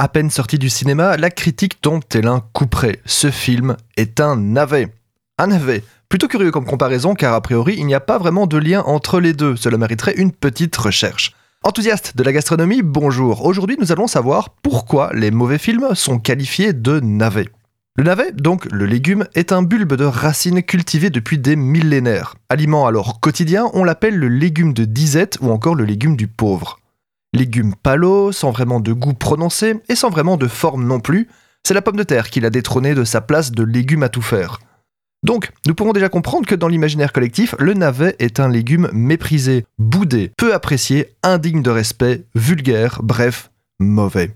À peine sorti du cinéma, la critique tombe tel un couperet. Ce film est un navet. Un navet. Plutôt curieux comme comparaison car a priori il n'y a pas vraiment de lien entre les deux, cela mériterait une petite recherche. Enthousiaste de la gastronomie, bonjour. Aujourd'hui nous allons savoir pourquoi les mauvais films sont qualifiés de navets. Le navet, donc le légume, est un bulbe de racines cultivé depuis des millénaires. Aliment alors quotidien, on l'appelle le légume de disette ou encore le légume du pauvre. Légume palo, sans vraiment de goût prononcé et sans vraiment de forme non plus, c'est la pomme de terre qui l'a détrôné de sa place de légume à tout faire. Donc, nous pouvons déjà comprendre que dans l'imaginaire collectif, le navet est un légume méprisé, boudé, peu apprécié, indigne de respect, vulgaire, bref, mauvais.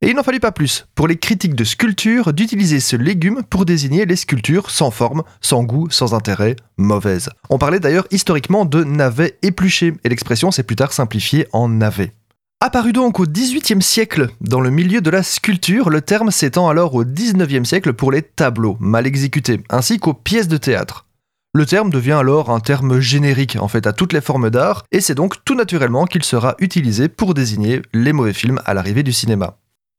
Et il n'en fallut pas plus pour les critiques de sculpture d'utiliser ce légume pour désigner les sculptures sans forme, sans goût, sans intérêt, mauvaises. On parlait d'ailleurs historiquement de navet épluché, et l'expression s'est plus tard simplifiée en navet. Apparu donc au XVIIIe siècle dans le milieu de la sculpture, le terme s'étend alors au XIXe siècle pour les tableaux mal exécutés, ainsi qu'aux pièces de théâtre. Le terme devient alors un terme générique en fait à toutes les formes d'art, et c'est donc tout naturellement qu'il sera utilisé pour désigner les mauvais films à l'arrivée du cinéma.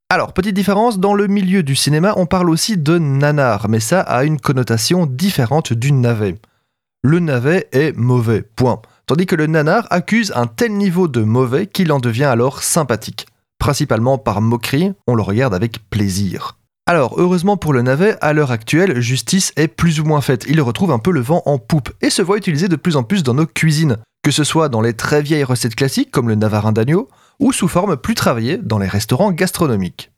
Alors, petite différence, dans le milieu du cinéma, on parle aussi de nanar, mais ça a une connotation différente du navet. Le navet est mauvais, point. Tandis que le nanar accuse un tel niveau de mauvais qu'il en devient alors sympathique. Principalement par moquerie, on le regarde avec plaisir. Alors, heureusement pour le navet, à l'heure actuelle, justice est plus ou moins faite. Il retrouve un peu le vent en poupe et se voit utilisé de plus en plus dans nos cuisines, que ce soit dans les très vieilles recettes classiques comme le navarin d'agneau, ou sous forme plus travaillée dans les restaurants gastronomiques.